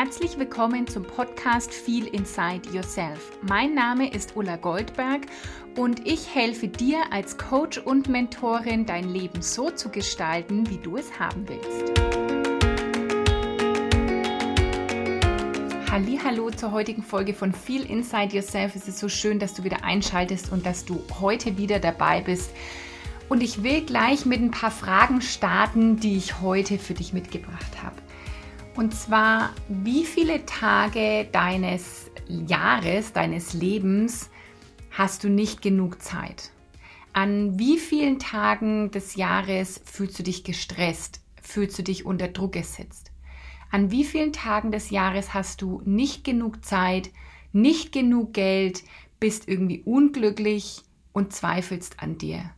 Herzlich willkommen zum Podcast Feel Inside Yourself. Mein Name ist Ulla Goldberg und ich helfe dir als Coach und Mentorin, dein Leben so zu gestalten, wie du es haben willst. Hallo zur heutigen Folge von Feel Inside Yourself. Es ist so schön, dass du wieder einschaltest und dass du heute wieder dabei bist. Und ich will gleich mit ein paar Fragen starten, die ich heute für dich mitgebracht habe. Und zwar, wie viele Tage deines Jahres, deines Lebens hast du nicht genug Zeit? An wie vielen Tagen des Jahres fühlst du dich gestresst? Fühlst du dich unter Druck gesetzt? An wie vielen Tagen des Jahres hast du nicht genug Zeit, nicht genug Geld, bist irgendwie unglücklich und zweifelst an dir?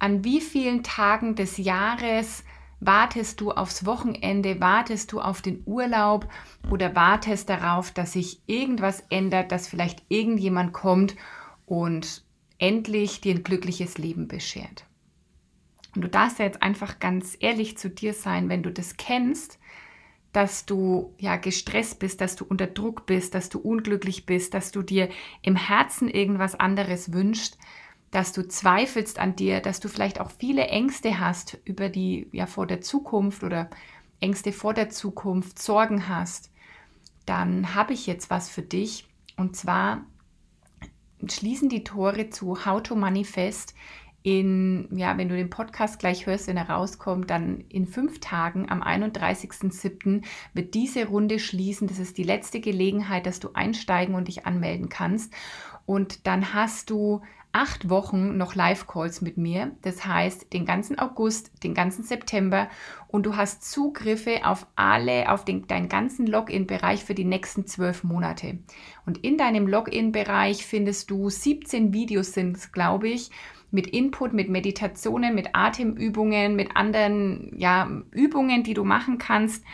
An wie vielen Tagen des Jahres Wartest du aufs Wochenende? Wartest du auf den Urlaub? Oder wartest darauf, dass sich irgendwas ändert, dass vielleicht irgendjemand kommt und endlich dir ein glückliches Leben beschert? Und du darfst ja jetzt einfach ganz ehrlich zu dir sein, wenn du das kennst, dass du ja gestresst bist, dass du unter Druck bist, dass du unglücklich bist, dass du dir im Herzen irgendwas anderes wünschst, dass du zweifelst an dir, dass du vielleicht auch viele Ängste hast über die, ja, vor der Zukunft oder Ängste vor der Zukunft, Sorgen hast, dann habe ich jetzt was für dich. Und zwar schließen die Tore zu How to Manifest in, ja, wenn du den Podcast gleich hörst, wenn er rauskommt, dann in fünf Tagen am 31.07. wird diese Runde schließen. Das ist die letzte Gelegenheit, dass du einsteigen und dich anmelden kannst. Und dann hast du acht Wochen noch Live-Calls mit mir. Das heißt, den ganzen August, den ganzen September und du hast Zugriffe auf alle, auf den, deinen ganzen Login-Bereich für die nächsten zwölf Monate. Und in deinem Login-Bereich findest du 17 Videos sind glaube ich, mit Input, mit Meditationen, mit Atemübungen, mit anderen ja, Übungen, die du machen kannst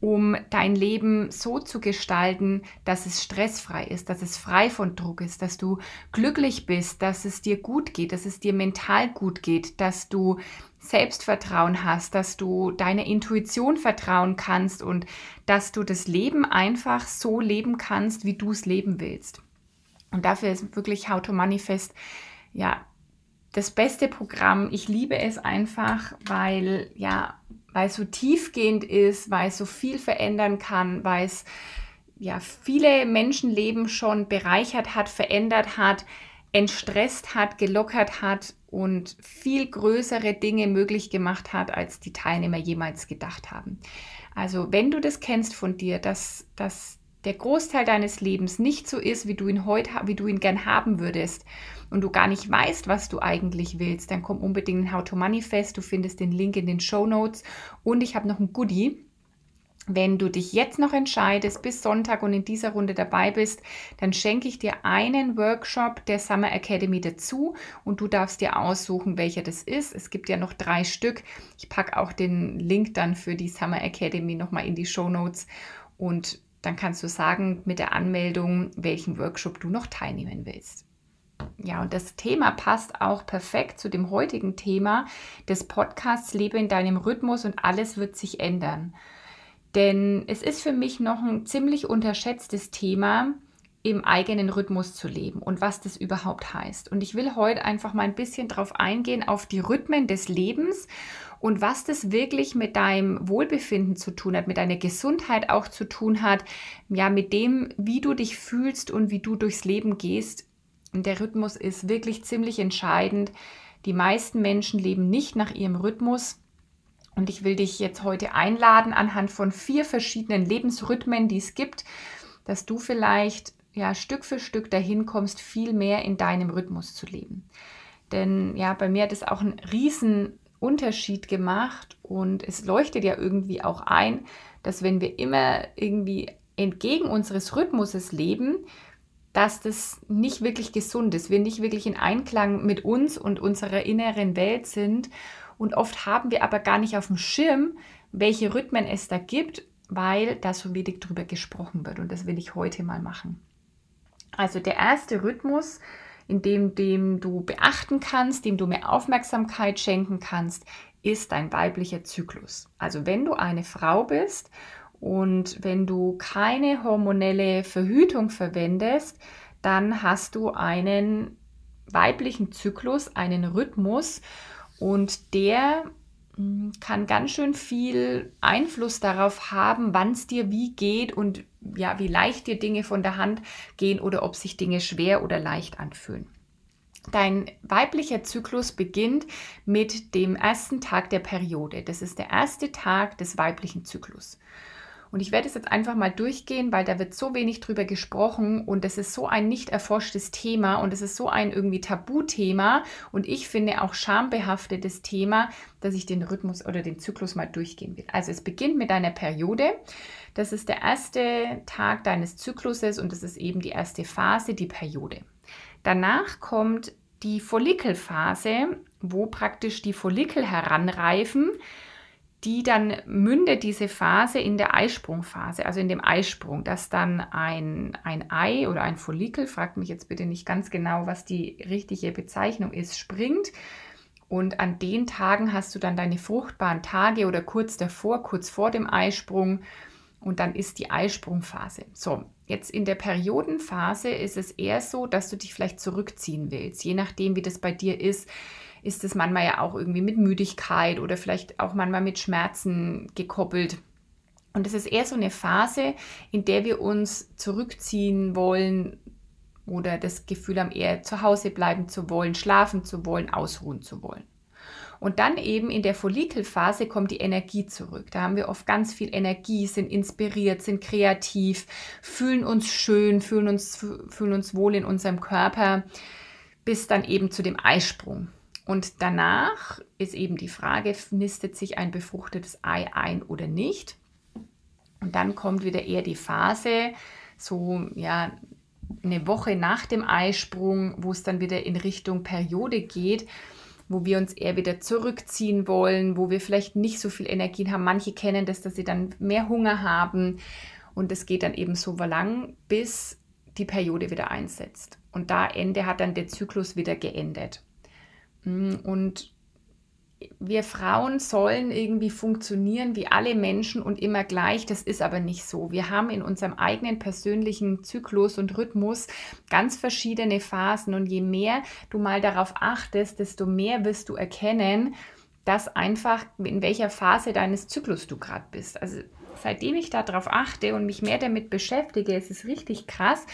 um dein Leben so zu gestalten, dass es stressfrei ist, dass es frei von Druck ist, dass du glücklich bist, dass es dir gut geht, dass es dir mental gut geht, dass du Selbstvertrauen hast, dass du deiner Intuition vertrauen kannst und dass du das Leben einfach so leben kannst, wie du es leben willst. Und dafür ist wirklich How to Manifest ja das beste Programm. Ich liebe es einfach, weil ja weil es so tiefgehend ist, weil es so viel verändern kann, weil es ja viele Menschenleben schon bereichert hat, verändert hat, entstresst hat, gelockert hat und viel größere Dinge möglich gemacht hat, als die Teilnehmer jemals gedacht haben. Also wenn du das kennst von dir, dass, dass der Großteil deines Lebens nicht so ist, wie du ihn heute, wie du ihn gern haben würdest und du gar nicht weißt, was du eigentlich willst, dann komm unbedingt in How to Manifest. Du findest den Link in den Show Notes und ich habe noch ein Goodie. Wenn du dich jetzt noch entscheidest, bis Sonntag und in dieser Runde dabei bist, dann schenke ich dir einen Workshop der Summer Academy dazu und du darfst dir aussuchen, welcher das ist. Es gibt ja noch drei Stück. Ich packe auch den Link dann für die Summer Academy nochmal in die Show Notes und dann kannst du sagen mit der Anmeldung, welchen Workshop du noch teilnehmen willst. Ja, und das Thema passt auch perfekt zu dem heutigen Thema des Podcasts Lebe in deinem Rhythmus und alles wird sich ändern. Denn es ist für mich noch ein ziemlich unterschätztes Thema, im eigenen Rhythmus zu leben und was das überhaupt heißt. Und ich will heute einfach mal ein bisschen darauf eingehen, auf die Rhythmen des Lebens und was das wirklich mit deinem Wohlbefinden zu tun hat, mit deiner Gesundheit auch zu tun hat, ja, mit dem, wie du dich fühlst und wie du durchs Leben gehst. Und der Rhythmus ist wirklich ziemlich entscheidend. Die meisten Menschen leben nicht nach ihrem Rhythmus. Und ich will dich jetzt heute einladen, anhand von vier verschiedenen Lebensrhythmen, die es gibt, dass du vielleicht ja, Stück für Stück dahin kommst, viel mehr in deinem Rhythmus zu leben. Denn ja, bei mir hat es auch einen riesen Unterschied gemacht und es leuchtet ja irgendwie auch ein, dass wenn wir immer irgendwie entgegen unseres Rhythmuses leben, dass das nicht wirklich gesund ist, wir nicht wirklich in Einklang mit uns und unserer inneren Welt sind. Und oft haben wir aber gar nicht auf dem Schirm, welche Rhythmen es da gibt, weil da so wenig drüber gesprochen wird. Und das will ich heute mal machen. Also der erste Rhythmus, in dem, dem du beachten kannst, dem du mehr Aufmerksamkeit schenken kannst, ist dein weiblicher Zyklus. Also wenn du eine Frau bist Und wenn du keine hormonelle Verhütung verwendest, dann hast du einen weiblichen Zyklus, einen Rhythmus und der kann ganz schön viel Einfluss darauf haben, wann es dir wie geht und ja, wie leicht dir Dinge von der Hand gehen oder ob sich Dinge schwer oder leicht anfühlen. Dein weiblicher Zyklus beginnt mit dem ersten Tag der Periode. Das ist der erste Tag des weiblichen Zyklus. Und ich werde es jetzt einfach mal durchgehen, weil da wird so wenig drüber gesprochen und es ist so ein nicht erforschtes Thema und es ist so ein irgendwie Tabuthema und ich finde auch schambehaftetes Thema, dass ich den Rhythmus oder den Zyklus mal durchgehen will. Also es beginnt mit deiner Periode. Das ist der erste Tag deines Zykluses und das ist eben die erste Phase, die Periode. Danach kommt die Follikelphase, wo praktisch die Follikel heranreifen die dann mündet diese Phase in der Eisprungphase, also in dem Eisprung, dass dann ein, ein Ei oder ein Follikel, fragt mich jetzt bitte nicht ganz genau, was die richtige Bezeichnung ist, springt. Und an den Tagen hast du dann deine fruchtbaren Tage oder kurz davor, kurz vor dem Eisprung. Und dann ist die Eisprungphase. So, jetzt in der Periodenphase ist es eher so, dass du dich vielleicht zurückziehen willst, je nachdem, wie das bei dir ist ist es manchmal ja auch irgendwie mit Müdigkeit oder vielleicht auch manchmal mit Schmerzen gekoppelt. Und es ist eher so eine Phase, in der wir uns zurückziehen wollen oder das Gefühl haben, eher zu Hause bleiben zu wollen, schlafen zu wollen, ausruhen zu wollen. Und dann eben in der Follikelphase kommt die Energie zurück. Da haben wir oft ganz viel Energie, sind inspiriert, sind kreativ, fühlen uns schön, fühlen uns, fühlen uns wohl in unserem Körper, bis dann eben zu dem Eisprung. Und danach ist eben die Frage, nistet sich ein befruchtetes Ei ein oder nicht? Und dann kommt wieder eher die Phase, so ja, eine Woche nach dem Eisprung, wo es dann wieder in Richtung Periode geht, wo wir uns eher wieder zurückziehen wollen, wo wir vielleicht nicht so viel Energie haben. Manche kennen das, dass sie dann mehr Hunger haben. Und es geht dann eben so lang, bis die Periode wieder einsetzt. Und da Ende hat dann der Zyklus wieder geendet. Mm, und wir Frauen sollen irgendwie funktionieren wie alle Menschen und immer gleich. Das ist aber nicht so. Wir haben in unserem eigenen persönlichen Zyklus und Rhythmus ganz verschiedene Phasen. Und je mehr du mal darauf achtest, desto mehr wirst du erkennen, dass einfach in welcher Phase deines Zyklus du gerade bist. Also seitdem ich darauf achte und mich mehr damit beschäftige, ist es richtig krass,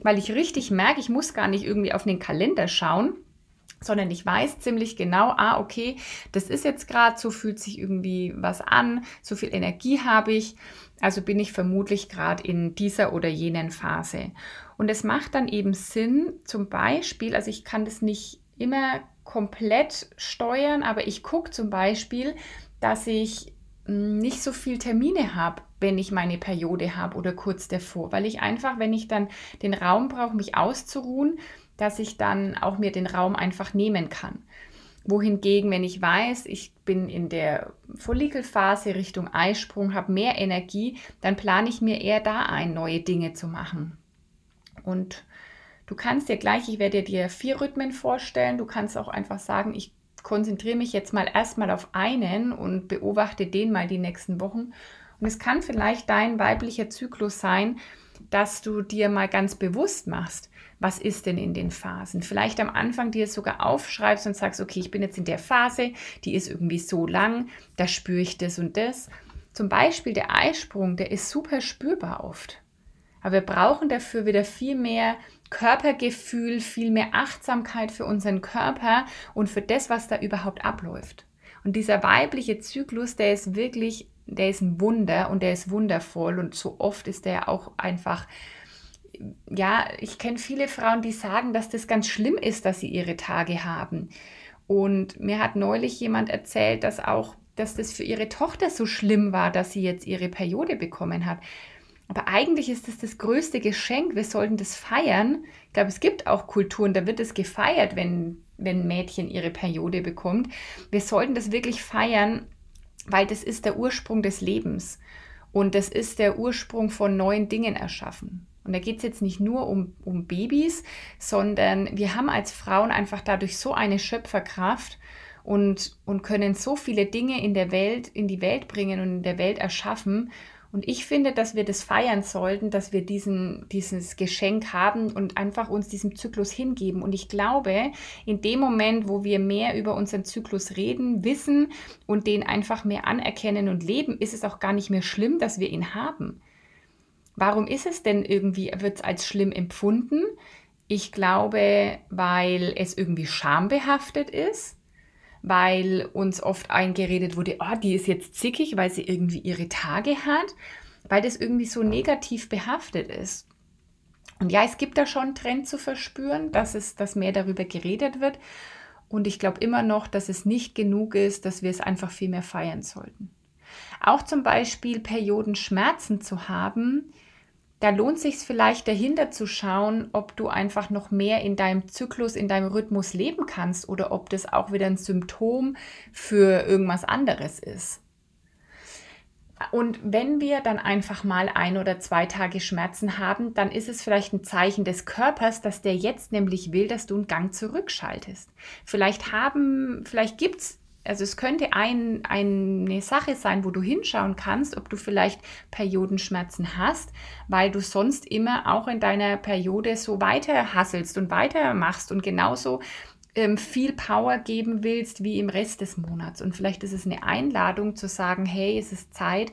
weil ich richtig merke, ich muss gar nicht irgendwie auf den Kalender schauen sondern ich weiß ziemlich genau, ah, okay, das ist jetzt gerade so, fühlt sich irgendwie was an, so viel Energie habe ich, also bin ich vermutlich gerade in dieser oder jenen Phase. Und es macht dann eben Sinn, zum Beispiel, also ich kann das nicht immer komplett steuern, aber ich gucke zum Beispiel, dass ich hm, nicht so viel Termine habe, wenn ich meine Periode habe oder kurz davor, weil ich einfach, wenn ich dann den Raum brauche, mich auszuruhen, dass ich dann auch mir den Raum einfach nehmen kann. Wohingegen, wenn ich weiß, ich bin in der Follikelphase Richtung Eisprung, habe mehr Energie, dann plane ich mir eher da ein, neue Dinge zu machen. Und du kannst dir gleich, ich werde dir vier Rhythmen vorstellen, du kannst auch einfach sagen, ich konzentriere mich jetzt mal erstmal auf einen und beobachte den mal die nächsten Wochen. Und es kann vielleicht dein weiblicher Zyklus sein, dass du dir mal ganz bewusst machst, was ist denn in den Phasen. Vielleicht am Anfang dir sogar aufschreibst und sagst, okay, ich bin jetzt in der Phase, die ist irgendwie so lang, da spüre ich das und das. Zum Beispiel der Eisprung, der ist super spürbar oft. Aber wir brauchen dafür wieder viel mehr Körpergefühl, viel mehr Achtsamkeit für unseren Körper und für das, was da überhaupt abläuft. Und dieser weibliche Zyklus, der ist wirklich, der ist ein Wunder und der ist wundervoll und so oft ist der auch einfach ja, ich kenne viele Frauen, die sagen, dass das ganz schlimm ist, dass sie ihre Tage haben. Und mir hat neulich jemand erzählt, dass auch, dass das für ihre Tochter so schlimm war, dass sie jetzt ihre Periode bekommen hat. Aber eigentlich ist das das größte Geschenk. Wir sollten das feiern. Ich glaube, es gibt auch Kulturen, da wird es gefeiert, wenn, wenn ein Mädchen ihre Periode bekommt. Wir sollten das wirklich feiern, weil das ist der Ursprung des Lebens. Und das ist der Ursprung von neuen Dingen erschaffen. Und da geht es jetzt nicht nur um, um Babys, sondern wir haben als Frauen einfach dadurch so eine Schöpferkraft und, und können so viele Dinge in der Welt, in die Welt bringen und in der Welt erschaffen. Und ich finde, dass wir das feiern sollten, dass wir diesen, dieses Geschenk haben und einfach uns diesem Zyklus hingeben. Und ich glaube, in dem Moment, wo wir mehr über unseren Zyklus reden, wissen und den einfach mehr anerkennen und leben, ist es auch gar nicht mehr schlimm, dass wir ihn haben. Warum ist es denn irgendwie, wird es als schlimm empfunden? Ich glaube, weil es irgendwie schambehaftet ist weil uns oft eingeredet wurde, oh, die ist jetzt zickig, weil sie irgendwie ihre Tage hat, weil das irgendwie so negativ behaftet ist. Und ja, es gibt da schon einen Trend zu verspüren, dass es, dass mehr darüber geredet wird. Und ich glaube immer noch, dass es nicht genug ist, dass wir es einfach viel mehr feiern sollten. Auch zum Beispiel Periodenschmerzen zu haben, da lohnt sich vielleicht dahinter zu schauen, ob du einfach noch mehr in deinem Zyklus, in deinem Rhythmus leben kannst oder ob das auch wieder ein Symptom für irgendwas anderes ist. Und wenn wir dann einfach mal ein oder zwei Tage Schmerzen haben, dann ist es vielleicht ein Zeichen des Körpers, dass der jetzt nämlich will, dass du einen Gang zurückschaltest. Vielleicht haben, vielleicht gibt es also es könnte ein, eine Sache sein, wo du hinschauen kannst, ob du vielleicht Periodenschmerzen hast, weil du sonst immer auch in deiner Periode so weiter hasselst und weitermachst und genauso ähm, viel Power geben willst wie im Rest des Monats. Und vielleicht ist es eine Einladung zu sagen, hey, es ist Zeit,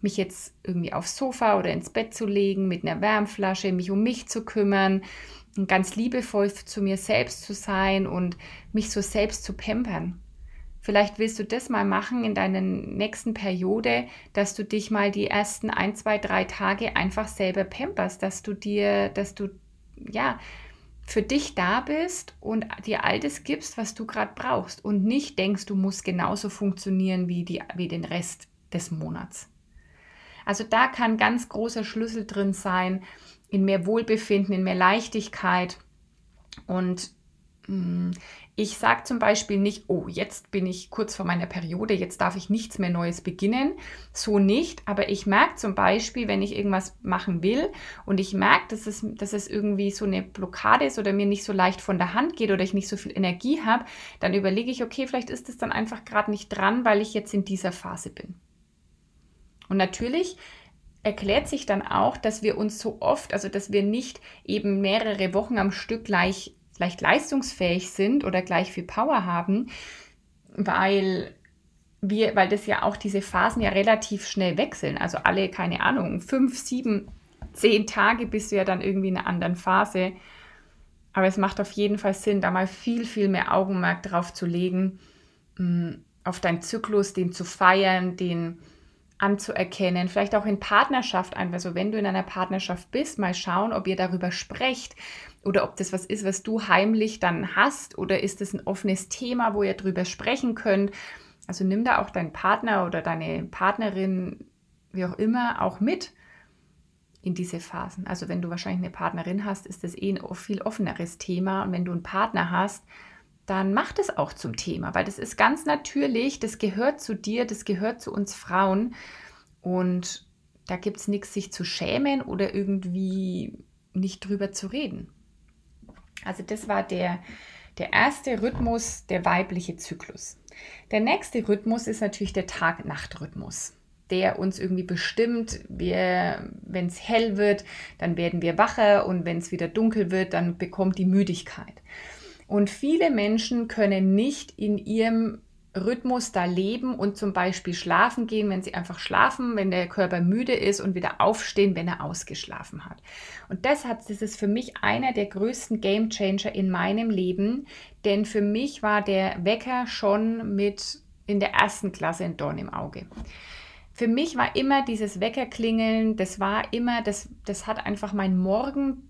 mich jetzt irgendwie aufs Sofa oder ins Bett zu legen mit einer Wärmflasche, mich um mich zu kümmern ganz liebevoll zu mir selbst zu sein und mich so selbst zu pampern. Vielleicht willst du das mal machen in deiner nächsten Periode, dass du dich mal die ersten ein, zwei, drei Tage einfach selber pamperst, dass du dir, dass du ja für dich da bist und dir all das gibst, was du gerade brauchst und nicht denkst, du musst genauso funktionieren wie, die, wie den Rest des Monats. Also da kann ganz großer Schlüssel drin sein, in mehr Wohlbefinden, in mehr Leichtigkeit und mm, ich sage zum Beispiel nicht, oh, jetzt bin ich kurz vor meiner Periode, jetzt darf ich nichts mehr Neues beginnen. So nicht. Aber ich merke zum Beispiel, wenn ich irgendwas machen will und ich merke, dass es, dass es irgendwie so eine Blockade ist oder mir nicht so leicht von der Hand geht oder ich nicht so viel Energie habe, dann überlege ich, okay, vielleicht ist es dann einfach gerade nicht dran, weil ich jetzt in dieser Phase bin. Und natürlich erklärt sich dann auch, dass wir uns so oft, also dass wir nicht eben mehrere Wochen am Stück gleich leicht leistungsfähig sind oder gleich viel Power haben, weil wir, weil das ja auch diese Phasen ja relativ schnell wechseln. Also alle, keine Ahnung, fünf, sieben, zehn Tage bist du ja dann irgendwie in einer anderen Phase. Aber es macht auf jeden Fall Sinn, da mal viel, viel mehr Augenmerk drauf zu legen, mm, auf deinen Zyklus, den zu feiern, den anzuerkennen, vielleicht auch in Partnerschaft einfach. Also wenn du in einer Partnerschaft bist, mal schauen, ob ihr darüber sprecht, oder ob das was ist, was du heimlich dann hast oder ist es ein offenes Thema, wo ihr drüber sprechen könnt. Also nimm da auch deinen Partner oder deine Partnerin, wie auch immer, auch mit in diese Phasen. Also wenn du wahrscheinlich eine Partnerin hast, ist das eh ein viel offeneres Thema. Und wenn du einen Partner hast, dann mach das auch zum Thema, weil das ist ganz natürlich, das gehört zu dir, das gehört zu uns Frauen. Und da gibt es nichts, sich zu schämen oder irgendwie nicht drüber zu reden. Also das war der, der erste Rhythmus, der weibliche Zyklus. Der nächste Rhythmus ist natürlich der Tag-Nacht-Rhythmus, der uns irgendwie bestimmt. Wenn es hell wird, dann werden wir wacher und wenn es wieder dunkel wird, dann bekommt die Müdigkeit. Und viele Menschen können nicht in ihrem Rhythmus da leben und zum Beispiel schlafen gehen, wenn sie einfach schlafen, wenn der Körper müde ist und wieder aufstehen, wenn er ausgeschlafen hat. Und deshalb ist es für mich einer der größten Game Changer in meinem Leben, denn für mich war der Wecker schon mit in der ersten Klasse ein Dorn im Auge. Für mich war immer dieses Weckerklingeln, das war immer, das, das hat einfach mein Morgen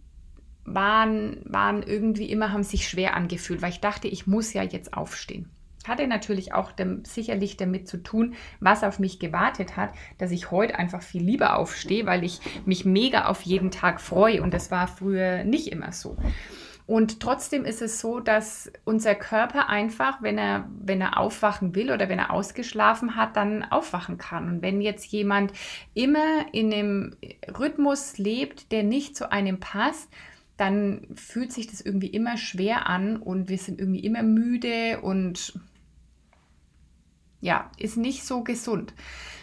waren, waren irgendwie immer, haben sich schwer angefühlt, weil ich dachte, ich muss ja jetzt aufstehen. Hatte natürlich auch dem, sicherlich damit zu tun, was auf mich gewartet hat, dass ich heute einfach viel lieber aufstehe, weil ich mich mega auf jeden Tag freue. Und das war früher nicht immer so. Und trotzdem ist es so, dass unser Körper einfach, wenn er, wenn er aufwachen will oder wenn er ausgeschlafen hat, dann aufwachen kann. Und wenn jetzt jemand immer in einem Rhythmus lebt, der nicht zu einem passt, dann fühlt sich das irgendwie immer schwer an und wir sind irgendwie immer müde und ja, ist nicht so gesund.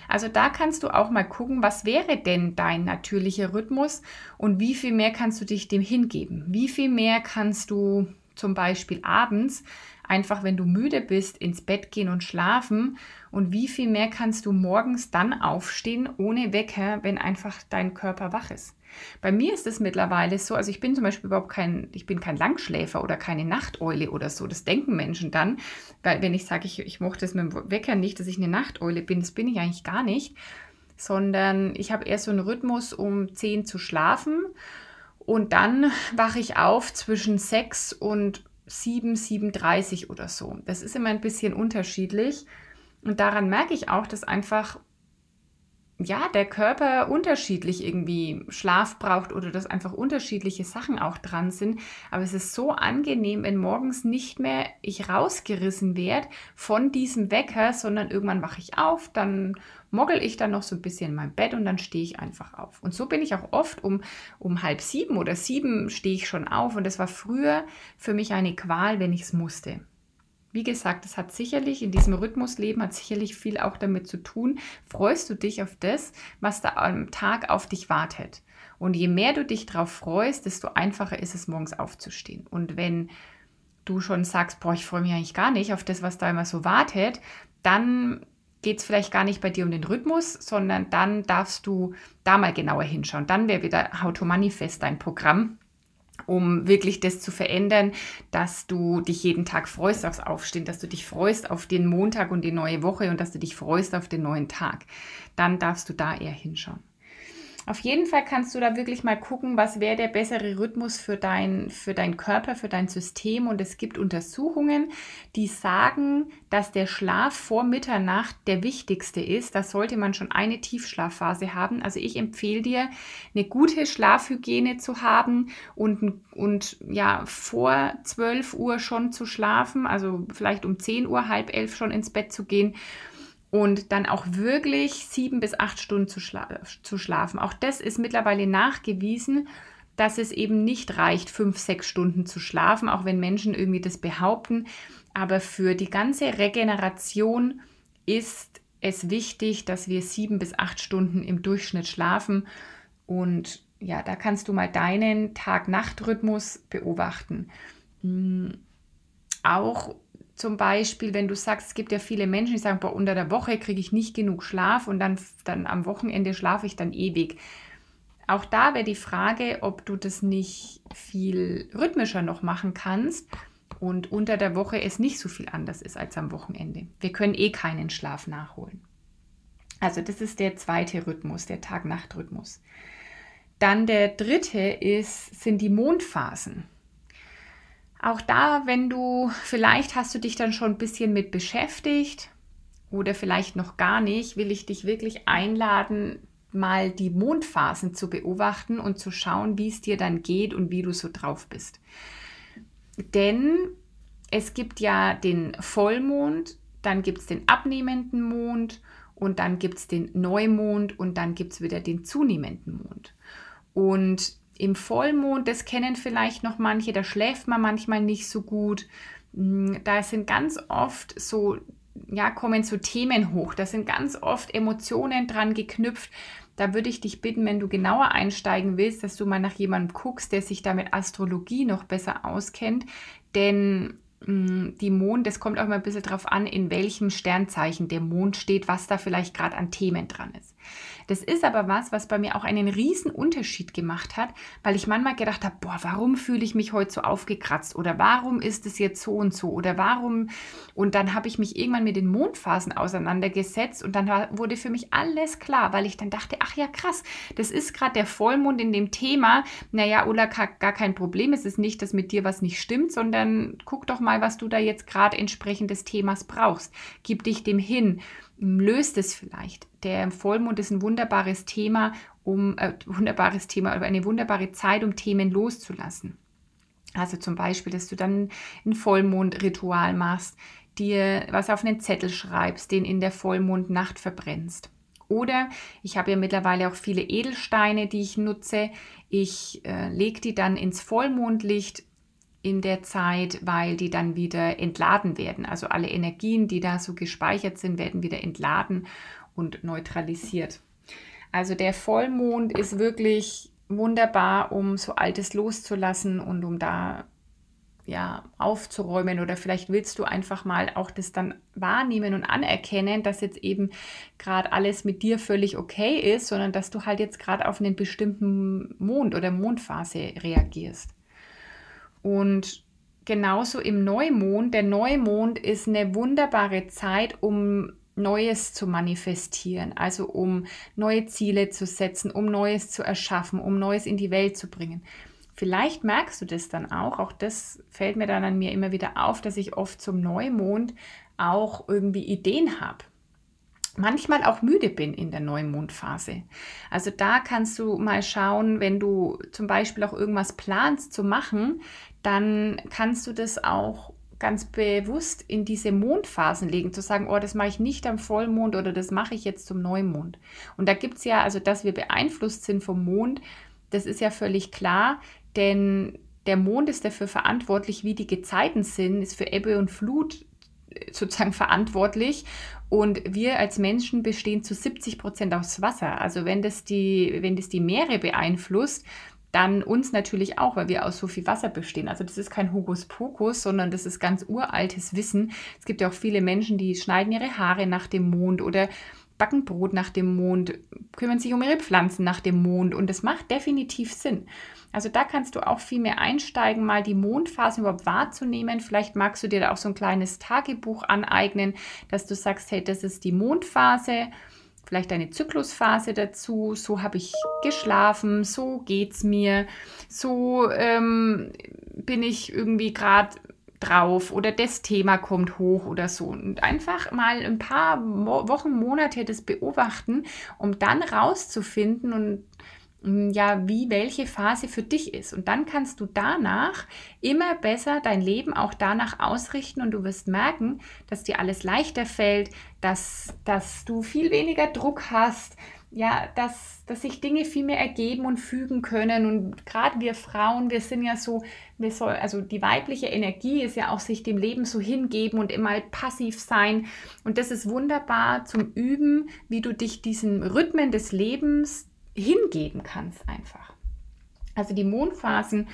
Also da kannst du auch mal gucken, was wäre denn dein natürlicher Rhythmus und wie viel mehr kannst du dich dem hingeben? Wie viel mehr kannst du zum Beispiel abends einfach, wenn du müde bist, ins Bett gehen und schlafen und wie viel mehr kannst du morgens dann aufstehen ohne Wecker, wenn einfach dein Körper wach ist? Bei mir ist es mittlerweile so, also ich bin zum Beispiel überhaupt kein, ich bin kein Langschläfer oder keine Nachteule oder so. Das denken Menschen dann, weil wenn ich sage, ich, ich mochte es mit dem Wecker nicht, dass ich eine Nachteule bin, das bin ich eigentlich gar nicht, sondern ich habe eher so einen Rhythmus, um 10 zu schlafen und dann wache ich auf zwischen 6 und 7, 7.30 oder so. Das ist immer ein bisschen unterschiedlich. Und daran merke ich auch, dass einfach ja, der Körper unterschiedlich irgendwie Schlaf braucht oder dass einfach unterschiedliche Sachen auch dran sind. Aber es ist so angenehm, wenn morgens nicht mehr ich rausgerissen werde von diesem Wecker, sondern irgendwann wache ich auf, dann mogel ich dann noch so ein bisschen in mein Bett und dann stehe ich einfach auf. Und so bin ich auch oft um, um halb sieben oder sieben stehe ich schon auf. Und das war früher für mich eine Qual, wenn ich es musste. Wie gesagt, es hat sicherlich in diesem Rhythmusleben hat sicherlich viel auch damit zu tun. Freust du dich auf das, was da am Tag auf dich wartet? Und je mehr du dich darauf freust, desto einfacher ist es, morgens aufzustehen. Und wenn du schon sagst, boah, ich freue mich eigentlich gar nicht auf das, was da immer so wartet, dann geht es vielleicht gar nicht bei dir um den Rhythmus, sondern dann darfst du da mal genauer hinschauen. Dann wäre wieder How to Manifest dein Programm um wirklich das zu verändern, dass du dich jeden Tag freust aufs Aufstehen, dass du dich freust auf den Montag und die neue Woche und dass du dich freust auf den neuen Tag. Dann darfst du da eher hinschauen. Auf jeden Fall kannst du da wirklich mal gucken, was wäre der bessere Rhythmus für dein, für dein Körper, für dein System. Und es gibt Untersuchungen, die sagen, dass der Schlaf vor Mitternacht der wichtigste ist. Da sollte man schon eine Tiefschlafphase haben. Also ich empfehle dir, eine gute Schlafhygiene zu haben und, und ja, vor 12 Uhr schon zu schlafen. Also vielleicht um 10 Uhr, halb elf schon ins Bett zu gehen und dann auch wirklich sieben bis acht Stunden zu, schla zu schlafen. Auch das ist mittlerweile nachgewiesen, dass es eben nicht reicht, fünf, sechs Stunden zu schlafen, auch wenn Menschen irgendwie das behaupten. Aber für die ganze Regeneration ist es wichtig, dass wir sieben bis acht Stunden im Durchschnitt schlafen. Und ja, da kannst du mal deinen Tag-Nacht-Rhythmus beobachten. Hm, auch zum Beispiel, wenn du sagst, es gibt ja viele Menschen, die sagen, boah, unter der Woche kriege ich nicht genug Schlaf und dann, dann am Wochenende schlafe ich dann ewig. Auch da wäre die Frage, ob du das nicht viel rhythmischer noch machen kannst und unter der Woche es nicht so viel anders ist als am Wochenende. Wir können eh keinen Schlaf nachholen. Also das ist der zweite Rhythmus, der Tag-Nacht-Rhythmus. Dann der dritte ist, sind die Mondphasen. Auch da, wenn du, vielleicht hast du dich dann schon ein bisschen mit beschäftigt oder vielleicht noch gar nicht, will ich dich wirklich einladen, mal die Mondphasen zu beobachten und zu schauen, wie es dir dann geht und wie du so drauf bist. Denn es gibt ja den Vollmond, dann gibt es den abnehmenden Mond und dann gibt es den Neumond und dann gibt es wieder den zunehmenden Mond. Und im Vollmond, das kennen vielleicht noch manche, da schläft man manchmal nicht so gut. Mm, da sind ganz oft so, ja, kommen so Themen hoch. Da sind ganz oft Emotionen dran geknüpft. Da würde ich dich bitten, wenn du genauer einsteigen willst, dass du mal nach jemandem guckst, der sich da mit Astrologie noch besser auskennt. Denn mm, die Mond, das kommt auch mal ein bisschen darauf an, in welchem Sternzeichen der Mond steht, was da vielleicht gerade an Themen dran ist. Das ist aber was, was bei mir auch einen riesen Unterschied gemacht hat, weil ich manchmal gedacht habe, boah, warum fühle ich mich heute so aufgekratzt? Oder warum ist es jetzt so und so? Oder warum? Und dann habe ich mich irgendwann mit den Mondphasen auseinandergesetzt und dann wurde für mich alles klar, weil ich dann dachte, ach ja, krass, das ist gerade der Vollmond in dem Thema. Naja, Ulla, gar kein Problem, es ist nicht, dass mit dir was nicht stimmt, sondern guck doch mal, was du da jetzt gerade entsprechend des Themas brauchst. Gib dich dem hin löst es vielleicht. Der Vollmond ist ein wunderbares Thema, um äh, wunderbares Thema, aber eine wunderbare Zeit, um Themen loszulassen. Also zum Beispiel, dass du dann ein Vollmondritual machst, dir was auf einen Zettel schreibst, den in der Vollmondnacht verbrennst. Oder ich habe ja mittlerweile auch viele Edelsteine, die ich nutze. Ich äh, lege die dann ins Vollmondlicht in der Zeit, weil die dann wieder entladen werden. Also alle Energien, die da so gespeichert sind, werden wieder entladen. und neutralisiert. Also der Vollmond ist wirklich wunderbar, um so Altes loszulassen und um da ja aufzuräumen oder vielleicht willst du einfach mal auch das dann wahrnehmen und anerkennen, dass jetzt eben gerade alles mit dir völlig okay ist, sondern dass du halt jetzt gerade auf einen bestimmten Mond oder Mondphase reagierst. Und genauso im Neumond, der Neumond ist eine wunderbare Zeit, um Neues zu manifestieren, also um neue Ziele zu setzen, um Neues zu erschaffen, um Neues in die Welt zu bringen. Vielleicht merkst du das dann auch, auch das fällt mir dann an mir immer wieder auf, dass ich oft zum Neumond auch irgendwie Ideen habe. Manchmal auch müde bin in der Neumondphase. Also da kannst du mal schauen, wenn du zum Beispiel auch irgendwas planst zu machen, dann kannst du das auch ganz bewusst in diese Mondphasen legen, zu sagen, oh, das mache ich nicht am Vollmond oder das mache ich jetzt zum Neumond. Und da gibt es ja, also dass wir beeinflusst sind vom Mond, das ist ja völlig klar, denn der Mond ist dafür verantwortlich, wie die Gezeiten sind, ist für Ebbe und Flut äh, sozusagen verantwortlich. Und wir als Menschen bestehen zu 70 Prozent aus Wasser. Also wenn das die, wenn das die Meere beeinflusst, dann uns natürlich auch, weil wir aus so viel Wasser bestehen. Also das ist kein Hokuspokus, sondern das ist ganz uraltes Wissen. Es gibt ja auch viele Menschen, die schneiden ihre Haare nach dem Mond oder backen Brot nach dem Mond, kümmern sich um ihre Pflanzen nach dem Mond und das macht definitiv Sinn. Also da kannst du auch viel mehr einsteigen, mal die Mondphasen überhaupt wahrzunehmen. Vielleicht magst du dir da auch so ein kleines Tagebuch aneignen, dass du sagst, hey, das ist die Mondphase vielleicht eine Zyklusphase dazu. So habe ich geschlafen, so geht es mir, so ähm, bin ich irgendwie gerade drauf oder das Thema kommt hoch oder so. Und einfach mal ein paar Wochen, Monate das beobachten, um dann rauszufinden und ja, wie welche Phase für dich ist. Und dann kannst du danach immer besser dein Leben auch danach ausrichten und du wirst merken, dass dir alles leichter fällt, dass, dass du viel weniger Druck hast, ja, dass, dass sich Dinge viel mehr ergeben und fügen können. Und gerade wir Frauen, wir sind ja so, wir soll, also die weibliche Energie ist ja auch sich dem Leben so hingeben und immer passiv sein. Und das ist wunderbar zum Üben, wie du dich diesen Rhythmen des Lebens hingeben kannst einfach. Also die Mondphasen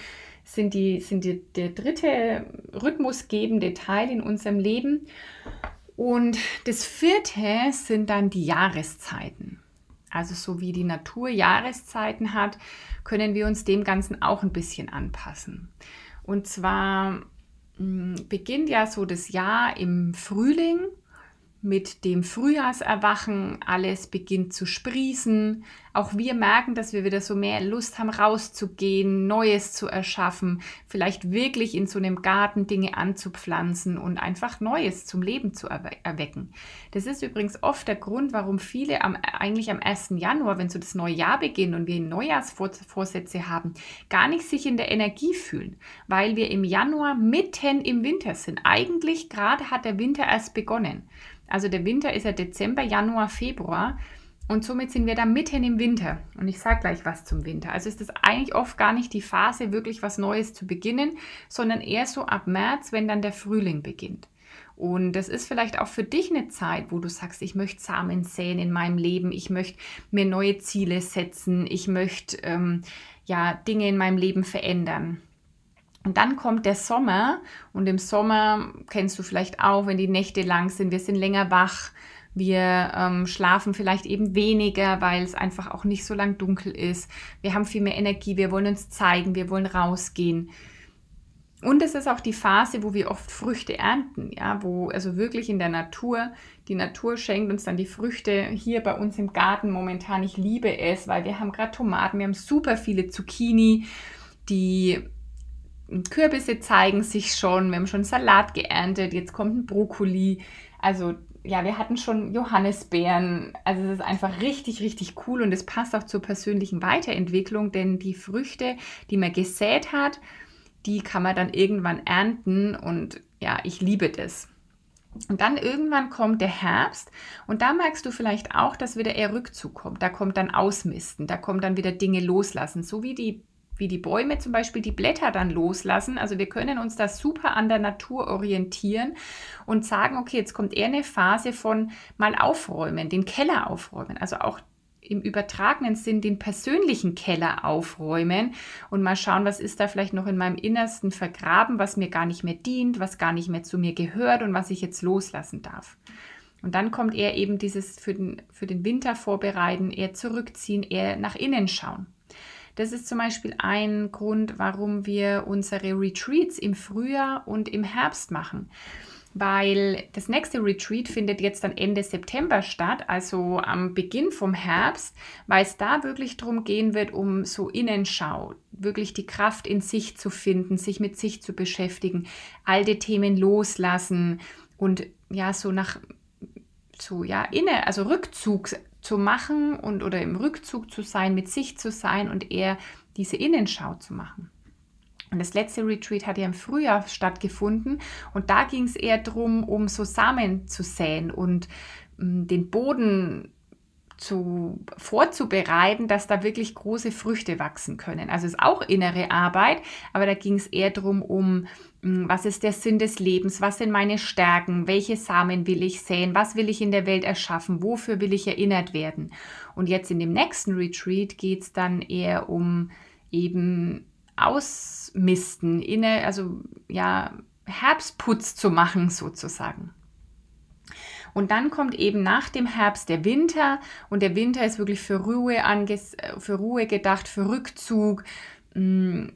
sind, die, sind die, der dritte rhythmusgebende Teil in unserem Leben. Und das vierte sind dann die Jahreszeiten. Also so wie die Natur Jahreszeiten hat, können wir uns dem Ganzen auch ein bisschen anpassen. Und zwar mh, hm, beginnt ja so das Jahr im Frühling mit dem Frühjahrserwachen, alles beginnt zu sprießen. Auch wir merken, dass wir wieder so mehr Lust haben, rauszugehen, Neues zu erschaffen, vielleicht wirklich in so einem Garten Dinge anzupflanzen und einfach Neues zum Leben zu erwe erwecken. Das ist übrigens oft der Grund, warum viele am, eigentlich am 1. Januar, wenn so das neue Jahr beginnt und wir Neujahrsvorsätze haben, gar nicht sich in der Energie fühlen, weil wir im Januar mitten im Winter sind. Eigentlich gerade hat der Winter erst begonnen. Also der Winter ist ja Dezember, Januar, Februar. Und somit sind wir da mitten im Winter. Und ich sage gleich was zum Winter. Also ist das eigentlich oft gar nicht die Phase, wirklich was Neues zu beginnen, sondern eher so ab März, wenn dann der Frühling beginnt. Und das ist vielleicht auch für dich eine Zeit, wo du sagst, ich möchte Samen säen in meinem Leben, ich möchte mir neue Ziele setzen, ich möchte ähm, ja Dinge in meinem Leben verändern. Und dann kommt der Sommer und im Sommer kennst du vielleicht auch, wenn die Nächte lang sind, wir sind länger wach, wir ähm, schlafen vielleicht eben weniger, weil es einfach auch nicht so lang dunkel ist. Wir haben viel mehr Energie, wir wollen uns zeigen, wir wollen rausgehen. Und es ist auch die Phase, wo wir oft Früchte ernten, ja, wo also wirklich in der Natur, die Natur schenkt uns dann die Früchte hier bei uns im Garten momentan. Ich liebe es, weil wir haben gerade Tomaten, wir haben super viele Zucchini, die Kürbisse zeigen sich schon, wir haben schon Salat geerntet, jetzt kommt ein Brokkoli. Also ja, wir hatten schon Johannisbeeren. Also es ist einfach richtig, richtig cool und es passt auch zur persönlichen Weiterentwicklung, denn die Früchte, die man gesät hat, die kann man dann irgendwann ernten und ja, ich liebe das. Und dann irgendwann kommt der Herbst und da merkst du vielleicht auch, dass wieder eher Rückzug kommt. Da kommt dann Ausmisten, da kommt dann wieder Dinge loslassen, so wie die wie die Bäume zum Beispiel die Blätter dann loslassen. Also wir können uns da super an der Natur orientieren und sagen, okay, jetzt kommt eher eine Phase von mal aufräumen, den Keller aufräumen. Also auch im übertragenen Sinn den persönlichen Keller aufräumen und mal schauen, was ist da vielleicht noch in meinem Innersten vergraben, was mir gar nicht mehr dient, was gar nicht mehr zu mir gehört und was ich jetzt loslassen darf. Und dann kommt eher eben dieses für den, für den Winter vorbereiten, eher zurückziehen, eher nach innen schauen. Das ist zum Beispiel ein Grund, warum wir unsere Retreats im Frühjahr und im Herbst machen. Weil das nächste Retreat findet jetzt dann Ende September statt, also am Beginn vom Herbst, weil es da wirklich darum gehen wird, um so Innenschau, wirklich die Kraft in sich zu finden, sich mit sich zu beschäftigen, alte Themen loslassen und ja, so nach so ja, inne, also Rückzug zu machen und oder im Rückzug zu sein, mit sich zu sein und eher diese Innenschau zu machen. Und das letzte Retreat hat ja im Frühjahr stattgefunden und da ging es eher darum, um so Samen zu säen und um, den Boden zu, vorzubereiten, dass da wirklich große Früchte wachsen können. Also es ist auch innere Arbeit, aber da ging es eher darum, um was ist der Sinn des Lebens, was sind meine Stärken, welche Samen will ich säen, was will ich in der Welt erschaffen, wofür will ich erinnert werden. Und jetzt in dem nächsten Retreat geht es dann eher um eben Ausmisten, inne, also ja, Herbstputz zu machen sozusagen. Und dann kommt eben nach dem Herbst der Winter und der Winter ist wirklich für Ruhe, anges für Ruhe gedacht, für Rückzug, mm,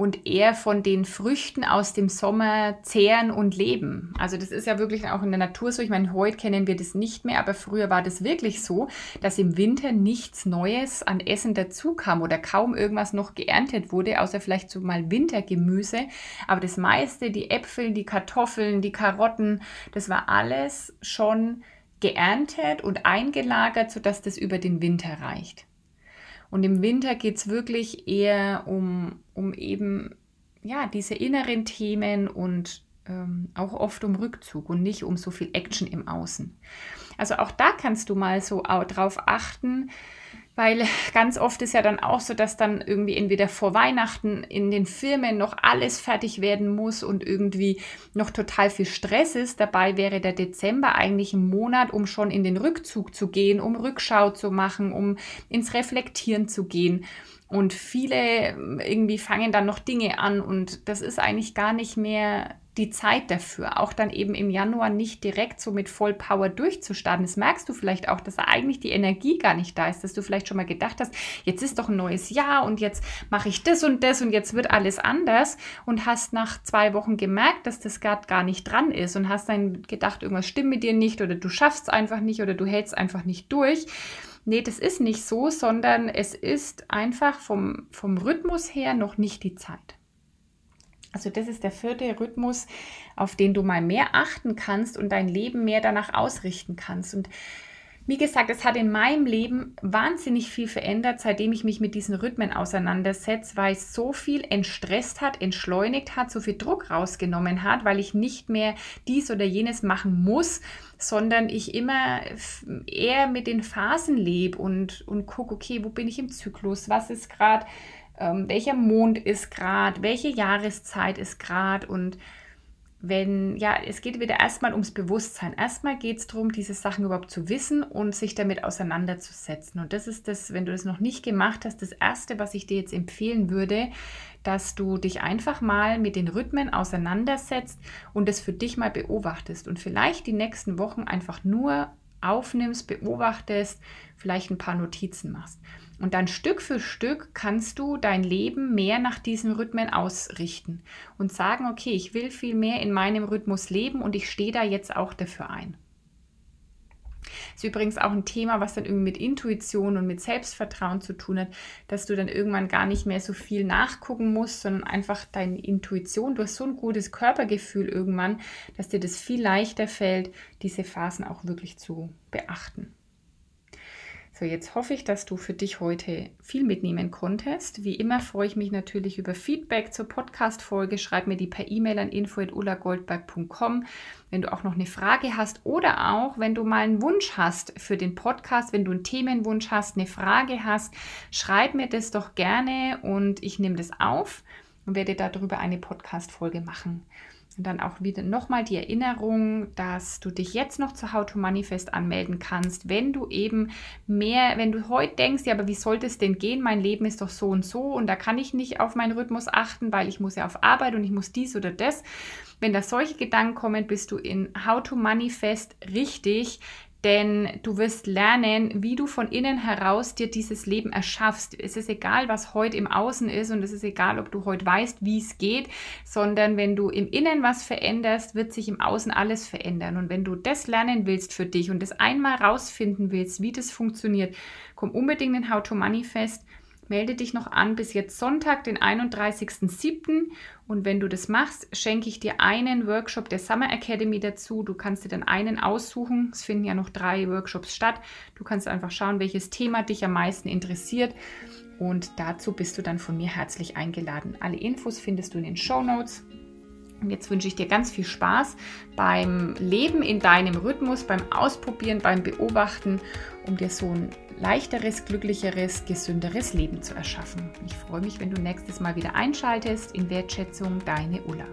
und eher von den Früchten aus dem Sommer zehren und leben. Also das ist ja wirklich auch in der Natur so. Ich meine, heute kennen wir das nicht mehr, aber früher war das wirklich so, dass im Winter nichts Neues an Essen dazu kam oder kaum irgendwas noch geerntet wurde, außer vielleicht so mal Wintergemüse. Aber das meiste, die Äpfel, die Kartoffeln, die Karotten, das war alles schon geerntet und eingelagert, sodass das über den Winter reicht. Und im Winter geht es wirklich eher um, um eben ja, diese inneren Themen und ähm, auch oft um Rückzug und nicht um so viel Action im Außen. Also auch da kannst du mal so drauf achten, weil ganz oft ist ja dann auch so, dass dann irgendwie entweder vor Weihnachten in den Firmen noch alles fertig werden muss und irgendwie noch total viel Stress ist. Dabei wäre der Dezember eigentlich ein Monat, um schon in den Rückzug zu gehen, um Rückschau zu machen, um ins Reflektieren zu gehen. Und viele irgendwie fangen dann noch Dinge an und das ist eigentlich gar nicht mehr die Zeit dafür, auch dann eben im Januar nicht direkt so mit Vollpower durchzustarten. Das merkst du vielleicht auch, dass eigentlich die Energie gar nicht da ist, dass du vielleicht schon mal gedacht hast, jetzt ist doch ein neues Jahr und jetzt mache ich das und das und jetzt wird alles anders und hast nach zwei Wochen gemerkt, dass das gerade gar nicht dran ist und hast dann gedacht, irgendwas stimmt mit dir nicht oder du schaffst es einfach nicht oder du hältst einfach nicht durch. Nee, das ist nicht so, sondern es ist einfach vom, vom Rhythmus her noch nicht die Zeit. Also das ist der vierte Rhythmus, auf den du mal mehr achten kannst und dein Leben mehr danach ausrichten kannst. Und wie gesagt, es hat in meinem Leben wahnsinnig viel verändert, seitdem ich mich mit diesen Rhythmen auseinandersetze, weil es so viel entstresst hat, entschleunigt hat, so viel Druck rausgenommen hat, weil ich nicht mehr dies oder jenes machen muss, sondern ich immer eher mit den Phasen lebe und, und gucke, okay, wo bin ich im Zyklus, was ist gerade ähm, welcher Mond ist gerade, welche Jahreszeit ist gerade und wenn, ja, es geht wieder erstmal ums Bewusstsein. Erstmal geht es darum, diese Sachen überhaupt zu wissen und sich damit auseinanderzusetzen. Und das ist das, wenn du das noch nicht gemacht hast, das Erste, was ich dir jetzt empfehlen würde, dass du dich einfach mal mit den Rhythmen auseinandersetzt und es für dich mal beobachtest und vielleicht die nächsten Wochen einfach nur aufnimmst, beobachtest, vielleicht ein paar Notizen machst. Und dann Stück für Stück kannst du dein Leben mehr nach diesen Rhythmen ausrichten und sagen, okay, ich will viel mehr in meinem Rhythmus leben und ich stehe da jetzt auch dafür ein. Das ist übrigens auch ein Thema, was dann irgendwie mit Intuition und mit Selbstvertrauen zu tun hat, dass du dann irgendwann gar nicht mehr so viel nachgucken musst, sondern einfach deine Intuition, du hast so ein gutes Körpergefühl irgendwann, dass dir das viel leichter fällt, diese Phasen auch wirklich zu beachten. So, jetzt hoffe ich, dass du für dich heute viel mitnehmen konntest. Wie immer freue ich mich natürlich über Feedback zur Podcast-Folge. Schreib mir die per E-Mail an info.ulagoldberg.com, wenn du auch noch eine Frage hast oder auch, wenn du mal einen Wunsch hast für den Podcast, wenn du einen Themenwunsch hast, eine Frage hast, schreib mir das doch gerne und ich nehme das auf und werde darüber eine Podcast-Folge machen. Und dann auch wieder nochmal die Erinnerung, dass du dich jetzt noch zu How to Manifest anmelden kannst, wenn du eben mehr, wenn du heute denkst, ja, aber wie sollte es denn gehen? Mein Leben ist doch so und so und da kann ich nicht auf meinen Rhythmus achten, weil ich muss ja auf Arbeit und ich muss dies oder das. Wenn da solche Gedanken kommen, bist du in How to Manifest richtig, denn du wirst lernen, wie du von innen heraus dir dieses Leben erschaffst. Es ist egal, was heute im Außen ist und es ist egal, ob du heute weißt, wie es geht, sondern wenn du im Innen was veränderst, wird sich im Außen alles verändern. Und wenn du das lernen willst für dich und das einmal rausfinden willst, wie das funktioniert, komm unbedingt in How to Manifest melde dich noch an bis jetzt Sonntag, den 31.07. Und wenn du das machst, schenke ich dir einen Workshop der Summer Academy dazu. Du kannst dir dann einen aussuchen. Es finden ja noch drei Workshops statt. Du kannst einfach schauen, welches Thema dich am meisten interessiert. Und dazu bist du dann von mir herzlich eingeladen. Alle Infos findest du in den Show Notes. Und jetzt wünsche ich dir ganz viel Spaß beim Leben in deinem Rhythmus, beim Ausprobieren, beim Beobachten, um dir so ein leichteres, glücklicheres, gesünderes Leben zu erschaffen. Ich freue mich, wenn du nächstes Mal wieder einschaltest. In Wertschätzung, deine Ulla.